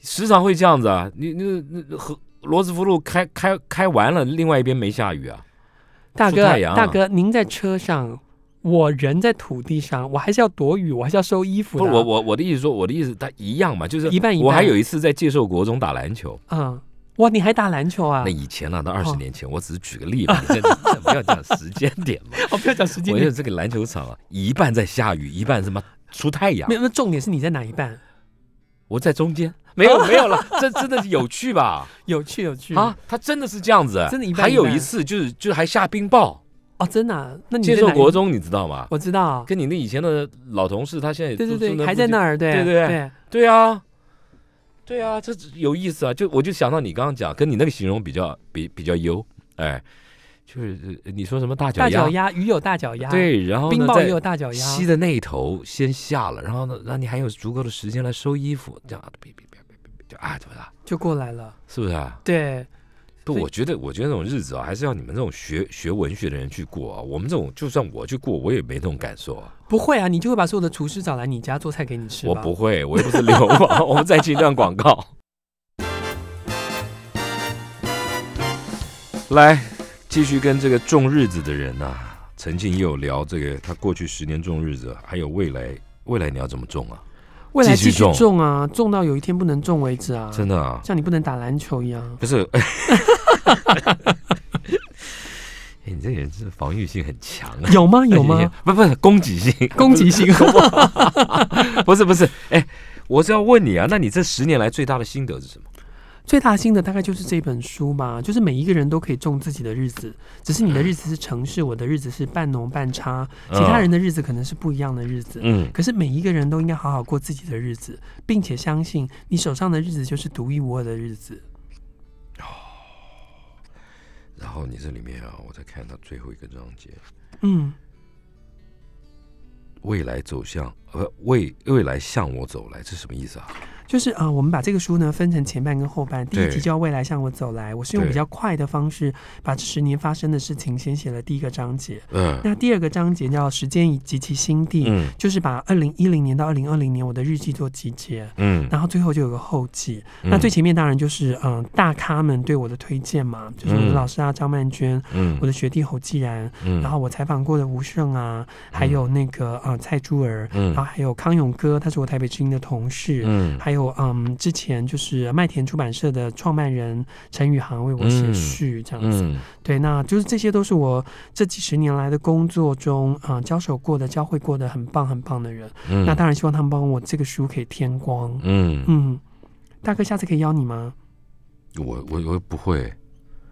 时常会这样子啊。你你那和罗斯福路开开开完了，另外一边没下雨啊。大哥，大哥，您在车上，我人在土地上，我还是要躲雨，我还是要收衣服的啊。不是我我我的意思说，我的意思它一样嘛，就是一半一半我还有一次在介寿国中打篮球，嗯，哇，你还打篮球啊那？以前呢，那二十哦年前，我只是举个例子，(laughs) 不要讲时间点嘛。(laughs) 哦，不要讲时间点，我觉得这个篮球场啊，一半在下雨，一半什么出太阳没，有，那重点是你在哪一半？我在中间。没有没有了，(laughs) 这真的是有趣吧？(laughs) 有趣有趣。啊，他真的是这样子，真的一半还有一次就是就是还下冰雹，哦，真的啊？那你介在哪一寿国中你知道吗？我知道，跟你那以前的老同事，他现在对对对，还在那儿，对对对对，对。啊，对啊，这有意思啊！就我就想到你刚刚讲，跟你那个形容比较比比较优，哎，就是呃你说什么大脚丫，大脚丫，鱼有大脚丫，，对，然后冰雹也有大脚丫，西的那一头先下了，然后呢，那你还有足够的时间来收衣服，这样别别就啊，对了？就过来了。是不是啊？对，不，我觉得，我觉得那种日子啊，还是要你们这种学学文学的人去过啊。我们这种，就算我去过，我也没那种感受啊。不会啊，你就会把所有的厨师找来你家做菜给你吃。我不会，我又不是流氓。(laughs) 我们再接一段广告。来，继续跟这个种日子的人呐、陈静也有聊这个他过去十年种日子，还有未来，未来你要怎么种啊？未来继续种种啊，种到有一天不能种为止啊，真的啊，像你不能打篮球一样。不是。哎，(laughs) 你这个人是防御性很强啊！有吗？(laughs) 有吗？？不不是攻击性，攻击性。(laughs) 不是不是，哎，我是要问你啊，那你这十年来最大的心得是什么？最大心的大概就是这本书吧，就是每一个人都可以种自己的日子，只是你的日子是城市，我的日子是半农半差，其他人的日子可能是不一样的日子。嗯，可是每一个人都应该好好过自己的日子，并且相信你手上的日子就是独一无二的日子。哦然后你这里面啊，我再看到最后一个章节，嗯，未来走向呃未未来向我走来，这什么意思啊？就是啊、呃我们把这个书呢分成前半跟后半。第一对。集叫《未来向我走来》，我是用比较快的方式把这十年发生的事情先写了第一个章节。嗯。那第二个章节叫《时间以及其心地》，嗯。就是把二零一零年到二零二零年我的日记做集结。嗯，然后最后就有个后记，嗯。那最前面当然就是嗯、呃大咖们对我的推荐嘛，就是我的嗯。老师啊张曼娟，嗯。我的学弟侯继然，嗯。然后我采访过的吴胜啊，还有那个呃蔡珠儿，嗯。然后还有康永哥，他是我台北之音的同事，嗯。还有嗯之前就是麦田出版社的创办人陈宇航为我写嗯序这样子，嗯对，那就是这些都是我这几十年来的工作中啊、呃交手过的、教会过的很棒很棒的人，嗯，那当然希望他们帮我这个书可以添光，嗯，嗯，大哥下次可以邀你吗？我我我不会，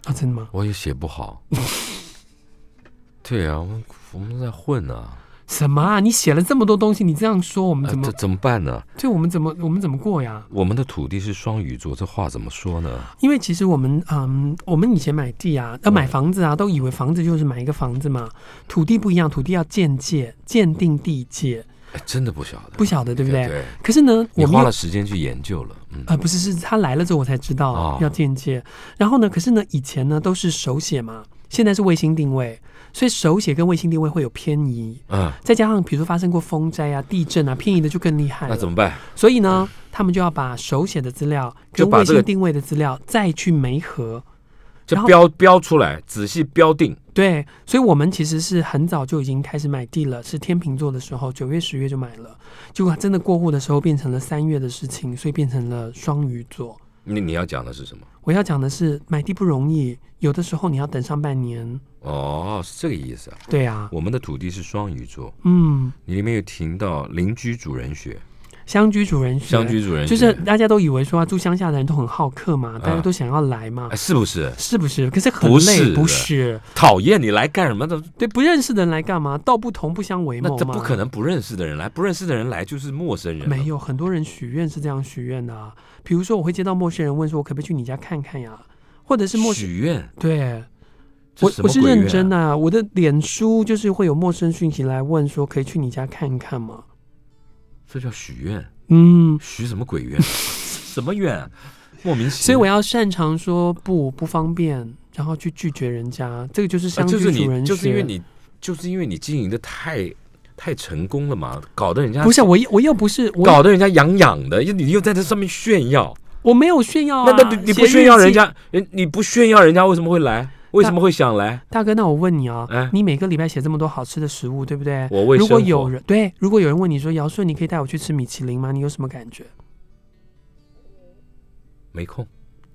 啊，真的吗？我也写不好。(laughs) 对啊，我们我们在混啊，什么啊？你写了这么多东西，你这样说，我们怎么？怎么办呢？就我们怎么我们怎么过呀？我们的土地是双鱼座，这话怎么说呢？因为其实我们嗯，我们以前买地啊，要嗯买房子啊，都以为房子就是买一个房子嘛。土地不一样，土地要鉴界、鉴定地界，哎，真的不晓得，不晓得对不对？对，可是呢，我花了时间去研究了，嗯呃，不是，是他来了之后我才知道哦要鉴界。然后呢，可是呢，以前呢都是手写嘛，现在是卫星定位，所以手写跟卫星定位会有偏移。嗯，再加上比如说发生过风灾啊、地震啊，偏移的就更厉害。那怎么办？所以呢，他们就要把手写的资料跟卫星定位的资料再去媒合。就标标出来，仔细标定。对，所以我们其实是很早就已经开始买地了，是天秤座的时候，九月、十月就买了。结果真的过户的时候变成了三月的事情，所以变成了双鱼座。你你要讲的是什么？我要讲的是，买地不容易，有的时候你要等上半年。哦，是这个意思啊。对啊，我们的土地是双鱼座，嗯，你里面有提到邻居主人学，乡居主人学，乡居主人就是大家都以为说、啊、住乡下的人都很好客嘛，大家都想要来嘛，哎，是不是？是不是？可是很累，是不是？讨厌你来干什么的？对，不认识的人来干嘛？道不同不相为谋嘛。不可能不认识的人来，不认识的人来就是陌生人。没，有，很多人许愿是这样许愿的啊。比如说，我会接到陌生人问说：“我可不可以去你家看看呀？”或者是陌生许愿，对这我我是认真啊。的、啊，我的脸书就是会有陌生讯息来问说：“可以去你家看看吗这叫许愿，？”嗯，许什么鬼愿？(laughs) 什么愿啊？莫名其妙。所以我要擅长说不不方便，然后去拒绝人家，这个就是啊相就是居主人你，就是因为你，就是因为你经营的太太成功了嘛，搞得人家不是我又我又不是我搞得人家痒痒的，又你又在这上面炫耀，我没有炫耀啊，那那你你不炫耀人家，人你不炫耀人家为什么会来？为什么会想来？大哥，那我问你啊，哎你每个礼拜写这么多好吃的食物，对不对？我为如果有人对，如果有人问你说姚顺，你可以带我去吃米其林吗？你有什么感觉？没空，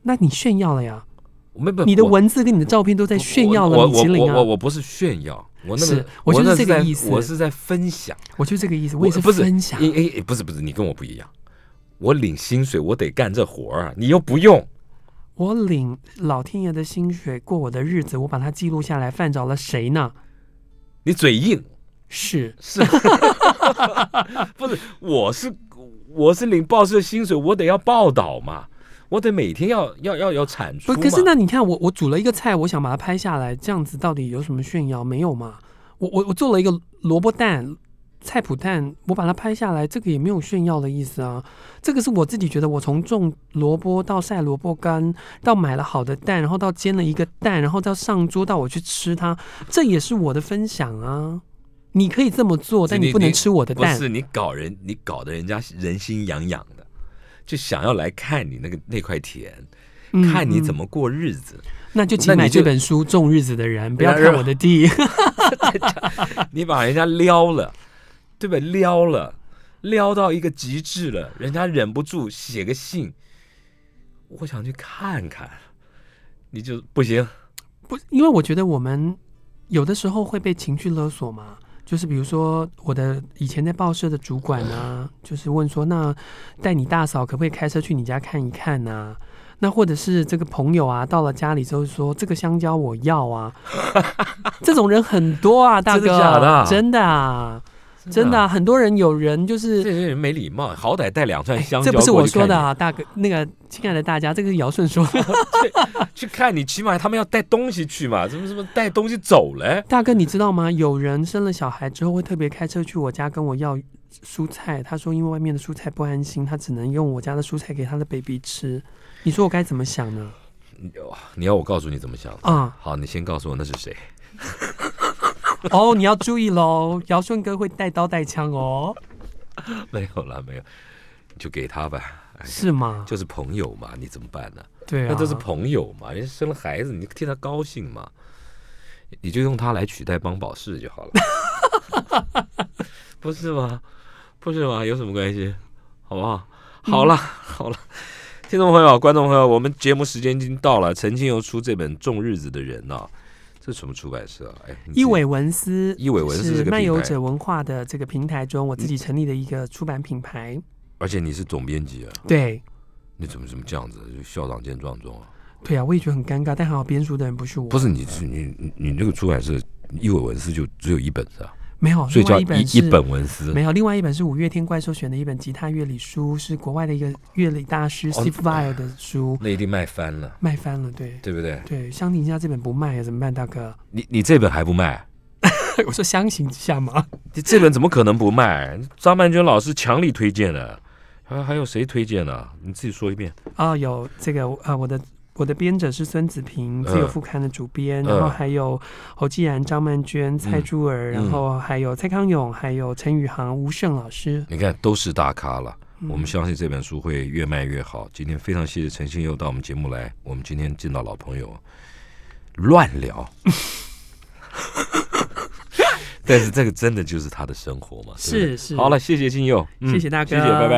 那你炫耀了呀！没不你的文字跟你的照片都在炫耀了米其林啊！我我我不是炫耀，我那是个我就是这个意思我是在分享。我就这个意思，我也是不是分享。诶诶诶不是不是，你跟我不一样。我领薪水，我得干这活儿啊，你又不用。我领老天爷的薪水过我的日子，我把它记录下来，犯着了谁呢？你嘴硬是 (laughs) 是，(laughs) 不是？我是我是领报社薪水，我得要报道嘛，我得每天要要要要产出不？可是那你看，我我煮了一个菜，我想把它拍下来，这样子到底有什么炫耀？没有嘛？我我我做了一个萝卜蛋。菜脯蛋，我把它拍下来，这个也没有炫耀的意思啊。这个是我自己觉得，我从种萝卜到晒萝卜干，到买了好的蛋，然后到煎了一个蛋，然后到上桌，到我去吃它，这也是我的分享啊。你可以这么做，但你你不能吃我的蛋。不是你搞人，你搞得人家人心痒痒的，就想要来看你那个那块田，嗯看你怎嗯么过日子。那就请那你这本书《种日子的人》，不要看我的地。(laughs) 你把人家撩了，对不对？撩了，撩到一个极致了，人家忍不住写个信，我想去看看，你就不行。不，因为我觉得我们有的时候会被情绪勒索嘛。就是比如说，我的以前在报社的主管啊，就是问说，那带你大嫂可不可以开车去你家看一看呐、那或者是这个朋友啊，到了家里之后说这个香蕉我要啊，(laughs) 这种人很多啊，大哥，真的假的啊？真的啊，真的、啊，很多人有人就是这些人没礼貌，好歹带两串哎香蕉、这不是我说的，啊，大哥，那个亲爱的大家，这个是姚顺说的。(laughs) (laughs) 去看你，起码他们要带东西去嘛，怎么怎么带东西走嘞？大哥，你知道吗？有人生了小孩之后会特别开车去我家跟我要蔬菜，他说因为外面的蔬菜不安心，他只能用我家的蔬菜给他的 baby 吃。你说我该怎么想呢？你要我告诉你怎么想？啊、好，你先告诉我那是谁？(laughs) 哦，你要注意喽，尧舜哥会带刀带枪哦，没有啦，没有，你就给他吧。哎是吗？就是朋友嘛，你怎么办呢？对啊，那都是朋友嘛，人家生了孩子，你替他高兴嘛，你就用他来取代帮宝适就好了，(laughs) 不是吗？不是吗？有什么关系？好不好？好了，好了，听众朋友、观众朋友，我们节目时间已经到了。曾经又出这本《种日子的人》呐，这什么出版社啊？哎，你自己一伟文思，一伟文思是漫游者文化的这个平台中，我自己成立的一个出版品牌。而且你是总编辑啊，对，你怎么怎么这样子？就校长见状中啊？对啊，我也觉得很尴尬，但还好编书的人不是我，不是你，是你你你那个出版社一伟文思就只有一本是吧？没有，所以叫另外一本是一一本文思。没有，另外一本是五月天怪兽选的一本吉他乐理书，是国外的一个乐理大师哦 Steve Vai 的书，那一定卖翻了，卖翻了。对对不对？对，相形之下这本不卖怎么办，大哥？你你这本还不卖？(laughs) 我说相形之下嘛，你这本怎么可能不卖？张曼娟老师强力推荐的，还还有谁推荐呢？你自己说一遍。啊、有这个呃，我的我的编者是孙子平，自由副刊的主编，嗯然后还有侯继然、张曼娟、蔡珠儿，然后还有蔡康永，还有陈宇航、吴胜老师。你看都是大咖了，嗯我们相信这本书会越卖越好。今天非常谢谢陈信佑到我们节目来，我们今天见到老朋友，乱聊。(laughs) 但是这个真的就是他的生活嘛？是是好了，谢谢信佑，嗯谢谢大哥谢谢，拜拜。